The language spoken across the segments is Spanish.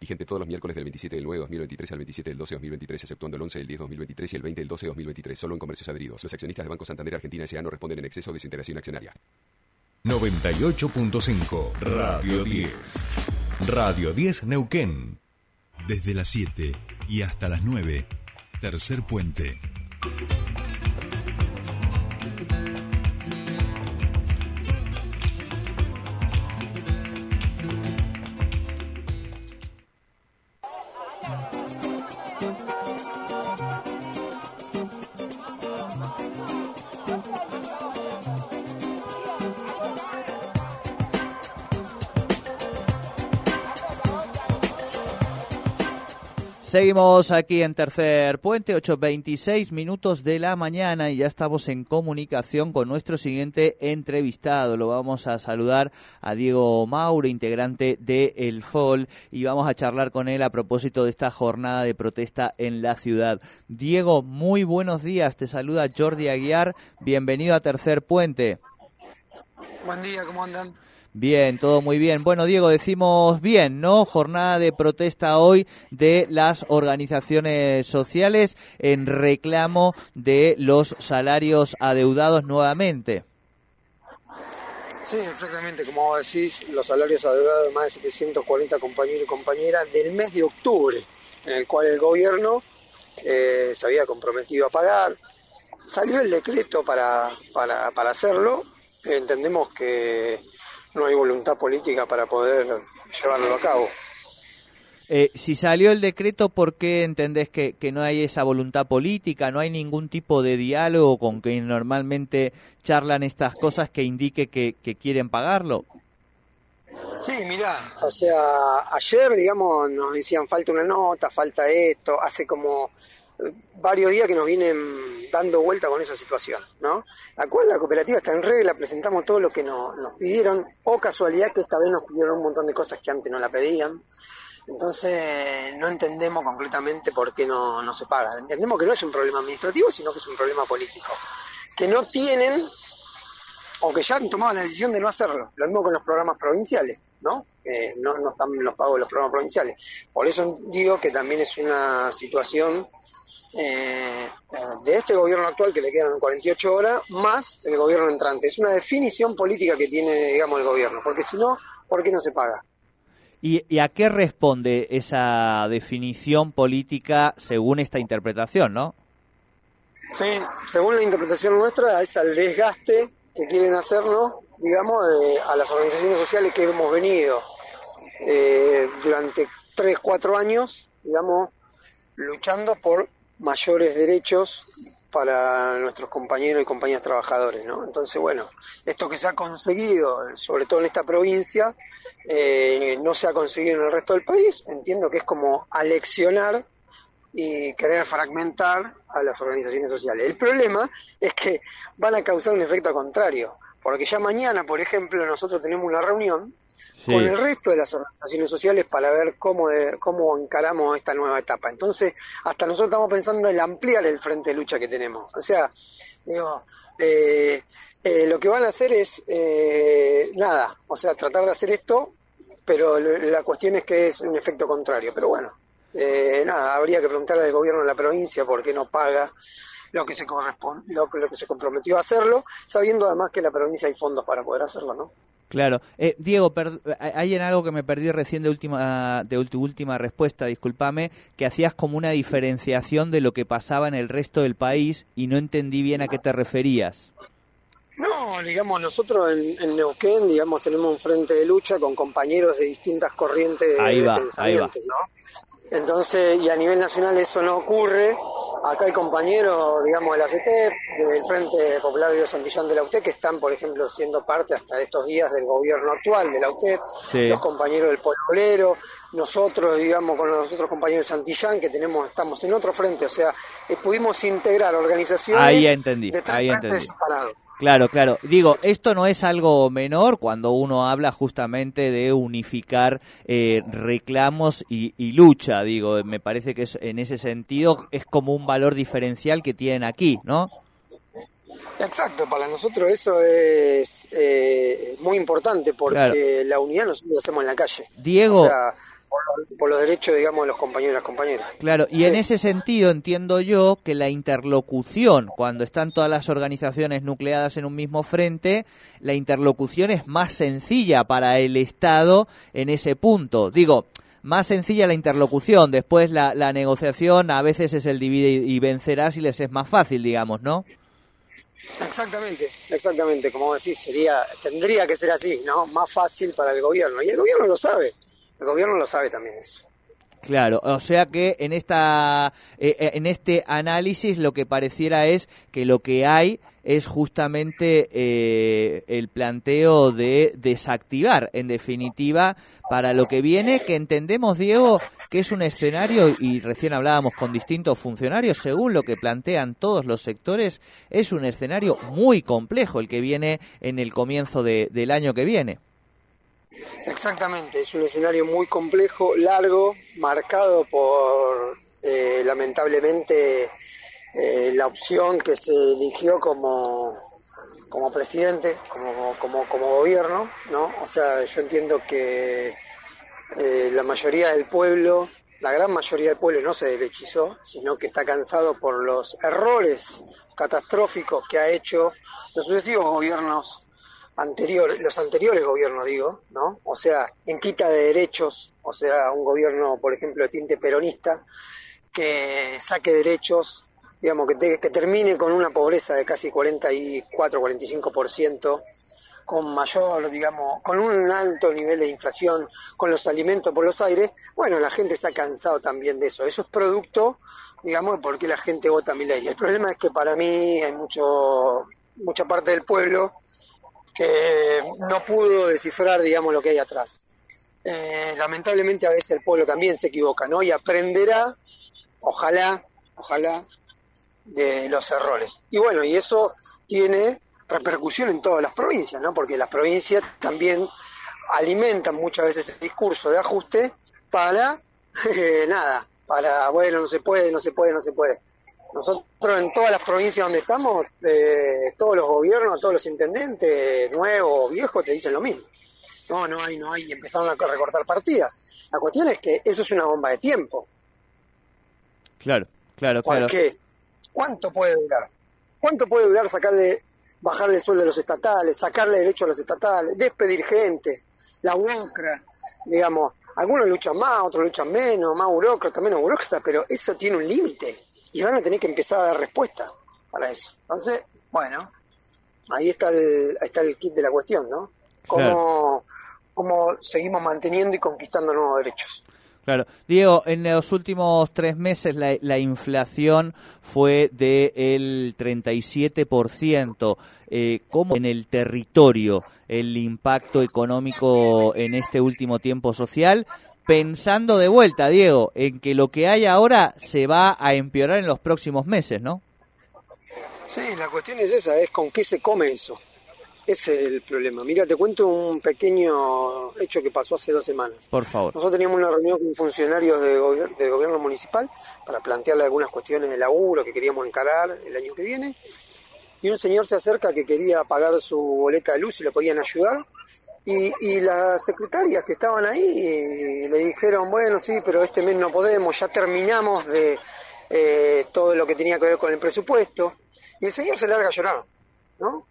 Vigente todos los miércoles del 27 del 9 de 2023 al 27 del 12 de 2023, exceptuando el 11 del 10 de 2023 y el 20 del 12 de 2023, solo en comercios adheridos. Los accionistas de Banco Santander Argentina S.A. no responden en exceso de su interacción accionaria. 98.5 Radio 10. Radio 10 Neuquén. Desde las 7 y hasta las 9. Tercer puente. Seguimos aquí en Tercer Puente, 8.26 minutos de la mañana y ya estamos en comunicación con nuestro siguiente entrevistado. Lo vamos a saludar a Diego Mauro, integrante de El FOL, y vamos a charlar con él a propósito de esta jornada de protesta en la ciudad. Diego, muy buenos días. Te saluda Jordi Aguiar. Bienvenido a Tercer Puente. Buen día, ¿cómo andan? Bien, todo muy bien. Bueno, Diego, decimos bien, ¿no? Jornada de protesta hoy de las organizaciones sociales en reclamo de los salarios adeudados nuevamente. Sí, exactamente, como decís, los salarios adeudados de más de 740 compañeros y compañeras del mes de octubre, en el cual el gobierno eh, se había comprometido a pagar. Salió el decreto para, para, para hacerlo. Entendemos que no hay voluntad política para poder llevarlo a cabo. Eh, si salió el decreto, ¿por qué entendés que, que, no hay esa voluntad política? ¿No hay ningún tipo de diálogo con que normalmente charlan estas cosas que indique que, que quieren pagarlo? Sí, mirá, o sea, ayer, digamos, nos decían falta una nota, falta esto, hace como varios días que nos vienen dando vuelta con esa situación, ¿no? La cual la cooperativa está en regla, presentamos todo lo que nos, pidieron, o casualidad que esta vez nos pidieron un montón de cosas que antes no la pedían. Entonces no entendemos concretamente por qué no, no se paga. Entendemos que no es un problema administrativo, sino que es un problema político. Que no tienen o que ya han tomado la decisión de no hacerlo. Lo mismo con los programas provinciales, ¿no? No, no están los pagos de los programas provinciales. Por eso digo que también es una situación eh, de este gobierno actual que le quedan 48 horas, más el gobierno entrante. Es una definición política que tiene, digamos, el gobierno, porque si no, ¿por qué no se paga? ¿Y, a qué responde esa definición política según esta interpretación, no? Sí, según la interpretación nuestra, es al desgaste que quieren hacernos, digamos, a las organizaciones sociales que hemos venido eh, durante 3, 4 años, digamos, luchando por mayores derechos para nuestros compañeros y compañeras trabajadores, ¿no? Entonces, bueno, esto que se ha conseguido, sobre todo en esta provincia, eh, no se ha conseguido en el resto del país. Entiendo que es como aleccionar y querer fragmentar a las organizaciones sociales. El problema es que van a causar un efecto contrario, porque ya mañana, por ejemplo, nosotros tenemos una reunión con el resto de las organizaciones sociales para ver cómo, cómo encaramos esta nueva etapa. Entonces, hasta nosotros estamos pensando en ampliar el frente de lucha que tenemos. O sea, digo, eh, eh, lo que van a hacer es eh, nada, o sea, tratar de hacer esto, pero la cuestión es que es un efecto contrario. Pero bueno, nada, habría que preguntarle al gobierno de la provincia por qué no paga lo que se corresponde, lo, lo que se comprometió a hacerlo, sabiendo además que en la provincia hay fondos para poder hacerlo, ¿no? Claro. Eh, Diego, hay en algo que me perdí recién de última, de última respuesta, discúlpame, que hacías como una diferenciación de lo que pasaba en el resto del país y no entendí bien a qué te referías. No, digamos, nosotros en, Neuquén, digamos, tenemos un frente de lucha con compañeros de distintas corrientes de pensamiento, ¿no? Entonces, y a nivel nacional eso no ocurre. Acá hay compañeros, digamos, de la CT, del Frente Popular de Santillán de la UTE, que están, por ejemplo, siendo parte hasta estos días del gobierno actual de la UTE, los compañeros del Pueblo Obrero, nosotros, digamos, con los otros compañeros de Santillán, que tenemos, estamos en otro frente, o sea, eh, pudimos integrar organizaciones ahí entendí, de ahí entendí. separados. Claro, claro. Digo, esto no es algo menor cuando uno habla justamente de unificar eh, reclamos y, y lucha digo, me parece que es, en ese sentido es como un valor diferencial que tienen aquí, ¿no? Exacto, para nosotros eso es eh, muy importante porque la unidad nosotros la hacemos en la calle. Diego, por los derechos, digamos, de los compañeros y las compañeras. Claro, y Sí. en ese sentido entiendo yo que la interlocución, cuando están todas las organizaciones nucleadas en un mismo frente, la interlocución es más sencilla para el Estado en ese punto. Digo, más sencilla la interlocución, después la, la negociación a veces es el divide y vencerás y les es más fácil, digamos, ¿no? Exactamente, exactamente, como decís, sería, tendría que ser así, ¿no? Más fácil para el gobierno. Y el gobierno lo sabe, el gobierno lo sabe también eso. Claro, o sea que en esta eh, eh, en este análisis lo que pareciera es que lo que hay es justamente eh, el planteo de desactivar, en definitiva, para lo que viene, que entendemos, Diego, que es un escenario, y recién hablábamos con distintos funcionarios, según lo que plantean todos los sectores, es un escenario muy complejo el que viene en el comienzo de- del año que viene. Exactamente, es un escenario muy complejo, largo, marcado por eh, lamentablemente eh, la opción que se eligió como, como presidente, como, como, gobierno, ¿no? O sea, yo entiendo que eh, la mayoría del pueblo, la gran mayoría del pueblo no se derechizó, sino que está cansado por los errores catastróficos que ha hecho los sucesivos gobiernos anteriores, los anteriores gobiernos digo, ¿no? O sea, en quita de derechos, o sea, un gobierno, por ejemplo, de tinte peronista, que saque derechos, digamos, que, te- termine con una pobreza de casi 44, 45%, con mayor, digamos, con un alto nivel de inflación, con los alimentos por los aires, bueno, la gente se ha cansado también de eso. Eso es producto, digamos, de por qué la gente vota a mi ley. El problema es que para mí hay mucho, mucha parte del pueblo que no pudo descifrar, digamos, lo que hay atrás. Eh, lamentablemente a veces el pueblo también se equivoca, ¿no? Y aprenderá, ojalá, ojalá, de los errores. Y bueno, y eso tiene repercusión en todas las provincias, ¿no? Porque las provincias también alimentan muchas veces ese discurso de ajuste para, eh, nada, para, bueno, no se puede, no se puede, no se puede. Nosotros en todas las provincias donde estamos, eh, todos los gobiernos, todos los intendentes, nuevos o viejos, te dicen lo mismo. No, no hay, no hay, y empezaron a recortar partidas. La cuestión es que eso es una bomba de tiempo. Claro, claro, ¿Por claro. qué? ¿Cuánto puede durar? ¿Cuánto puede durar sacarle, bajarle el sueldo a los estatales, sacarle derecho a los estatales, despedir gente, la UOCRA, digamos, algunos luchan más, otros luchan menos, más burócratas, menos burócratas, pero eso tiene un límite y van a tener que empezar a dar respuesta para eso. Entonces, bueno, ahí está el, ahí está el kit de la cuestión, ¿no? Cómo, Claro. cómo seguimos manteniendo y conquistando nuevos derechos. Claro. Diego, en los últimos tres meses la, la inflación fue del 37%. Eh, ¿Cómo en el territorio el impacto económico en este último tiempo social? Pensando de vuelta, Diego, en que lo que hay ahora se va a empeorar en los próximos meses, ¿no? Sí, la cuestión es esa, es con qué se come eso. Ese es el problema. Mira, te cuento un pequeño hecho que pasó hace dos semanas. Por favor. Nosotros teníamos una reunión con funcionarios de gobier- del gobierno municipal para plantearle algunas cuestiones de laburo que queríamos encarar el año que viene. Y un señor se acerca que quería pagar su boleta de luz y le podían ayudar. Y, y las secretarias que estaban ahí le dijeron, bueno, sí, pero este mes no podemos, ya terminamos de eh, todo lo que tenía que ver con el presupuesto. Y el señor se larga a llorar, ¿no?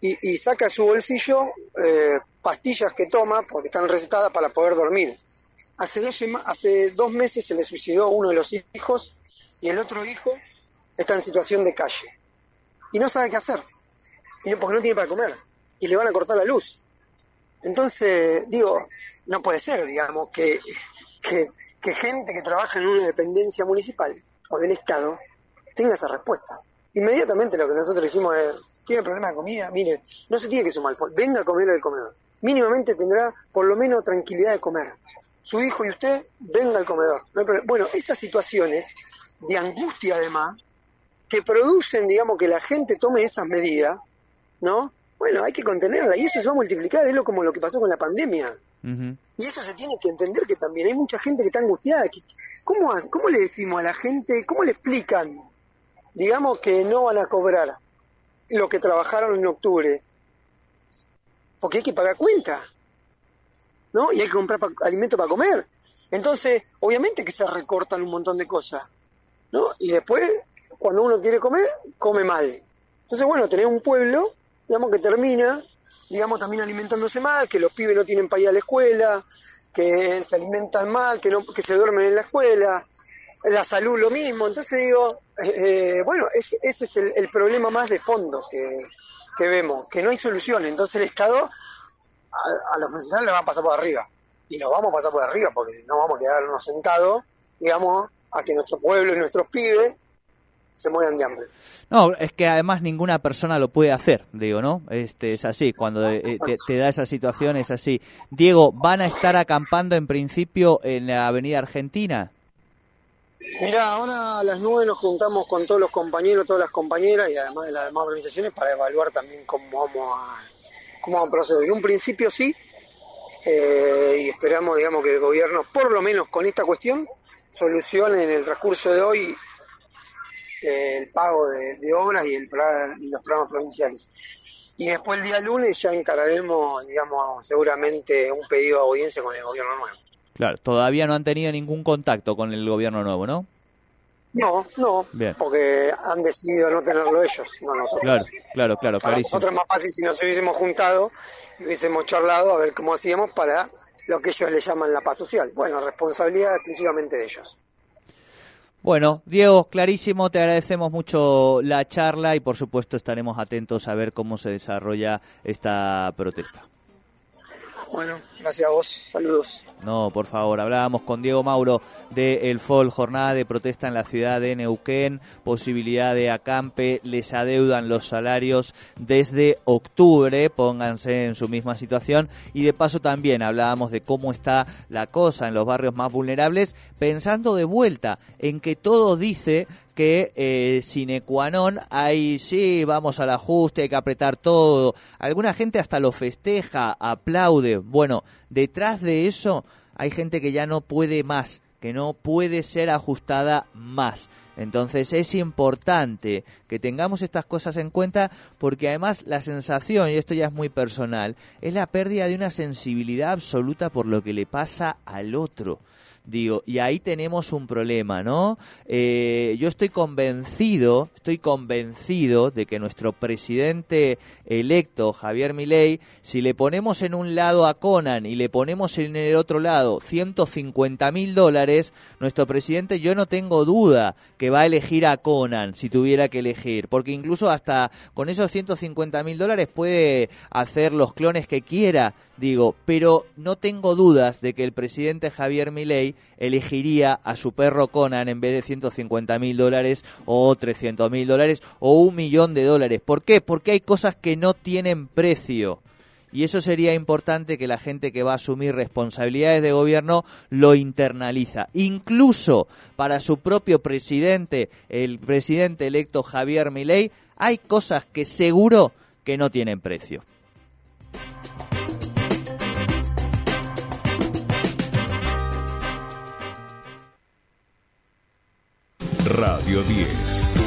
Y, y saca de su bolsillo eh, pastillas que toma, porque están recetadas para poder dormir. Hace dos, hace dos meses se le suicidó uno de los hijos y el otro hijo está en situación de calle. Y no sabe qué hacer, porque no tiene para comer. Y le van a cortar la luz. Entonces, digo, no puede ser, digamos, que, que, que gente que trabaja en una dependencia municipal o del Estado tenga esa respuesta. Inmediatamente lo que nosotros hicimos es, tiene problema de comida, mire, no se tiene que sumar, venga a comer al comedor. Mínimamente tendrá por lo menos tranquilidad de comer. Su hijo y usted, venga al comedor. No hay problema. Bueno, esas situaciones de angustia además, que producen, digamos, que la gente tome esas medidas, ¿no? Bueno, hay que contenerla y eso se va a multiplicar, es lo como lo que pasó con la pandemia. Y eso se tiene que entender que también hay mucha gente que está angustiada. que- ¿cómo, ¿Cómo le decimos a la gente, cómo le explican, digamos, que no van a cobrar lo que trabajaron en octubre? Porque hay que pagar cuenta, ¿no? Y hay que comprar pa- alimento para comer. Entonces, obviamente que se recortan un montón de cosas, ¿no? Y después, cuando uno quiere comer, come mal. Entonces, bueno, tener un pueblo, digamos, que termina, digamos, también alimentándose mal, que los pibes no tienen para ir a la escuela, que se alimentan mal, que, no, que se duermen en la escuela, la salud lo mismo. Entonces digo, eh, bueno, ese es el, problema más de fondo que, vemos, que no hay solución. Entonces el Estado a, los funcionarios le van a pasar por arriba. Y nos vamos a pasar por arriba porque no vamos a quedarnos sentados, digamos, a que nuestro pueblo y nuestros pibes se mueran de hambre. No, es que además ninguna persona lo puede hacer, digo, ¿no? Este es así, cuando eh, te, da esa situación es así. Diego, ¿van a estar acampando en principio en la Avenida Argentina? Mira, ahora a las nueve nos juntamos con todos los compañeros, todas las compañeras y además de las demás organizaciones para evaluar también cómo vamos a, cómo vamos a proceder. En un principio sí, eh, y esperamos, digamos, que el gobierno, por lo menos con esta cuestión, solucione en el transcurso de hoy el pago de, obras y, el, y los programas provinciales. Y después el día lunes ya encararemos, digamos, seguramente un pedido de audiencia con el gobierno nuevo. Claro, todavía no han tenido ningún contacto con el gobierno nuevo, ¿no? No, no, porque han decidido no tenerlo ellos, no nosotros. Claro, claro, claro, para nosotros es más fácil si nos hubiésemos juntado y hubiésemos charlado a ver cómo hacíamos para lo que ellos le llaman la paz social. Bueno, responsabilidad exclusivamente de ellos. Bueno, Diego, clarísimo, te agradecemos mucho la charla y por supuesto estaremos atentos a ver cómo se desarrolla esta protesta. Bueno, gracias a vos. Saludos. No, por favor, hablábamos con Diego Mauro de El FOL, jornada de protesta en la ciudad de Neuquén, posibilidad de acampe, les adeudan los salarios desde octubre, pónganse en su misma situación y de paso también hablábamos de cómo está la cosa en los barrios más vulnerables, pensando de vuelta en que todo dice que eh, sine qua non hay, sí, vamos al ajuste, hay que apretar todo. Alguna gente hasta lo festeja, aplaude. Bueno, detrás de eso hay gente que ya no puede más, que no puede ser ajustada más. Entonces es importante que tengamos estas cosas en cuenta porque además la sensación, y esto ya es muy personal, es la pérdida de una sensibilidad absoluta por lo que le pasa al otro. Digo, y ahí tenemos un problema, ¿no? Eh, yo estoy convencido, estoy convencido de que nuestro presidente electo, Javier Milei, si le ponemos en un lado a Conan y le ponemos en el otro lado 150 mil dólares, nuestro presidente, yo no tengo duda que va a elegir a Conan si tuviera que elegir, porque incluso hasta con esos 150 mil dólares puede hacer los clones que quiera, digo, pero no tengo dudas de que el presidente Javier Milei elegiría a su perro Conan en vez de 150 mil dólares o 300 mil dólares o un millón de dólares. ¿Por qué? Porque hay cosas que no tienen precio. Y eso sería importante que la gente que va a asumir responsabilidades de gobierno lo internaliza. Incluso para su propio presidente, el presidente electo Javier Milei, hay cosas que seguro que no tienen precio. Radio 10.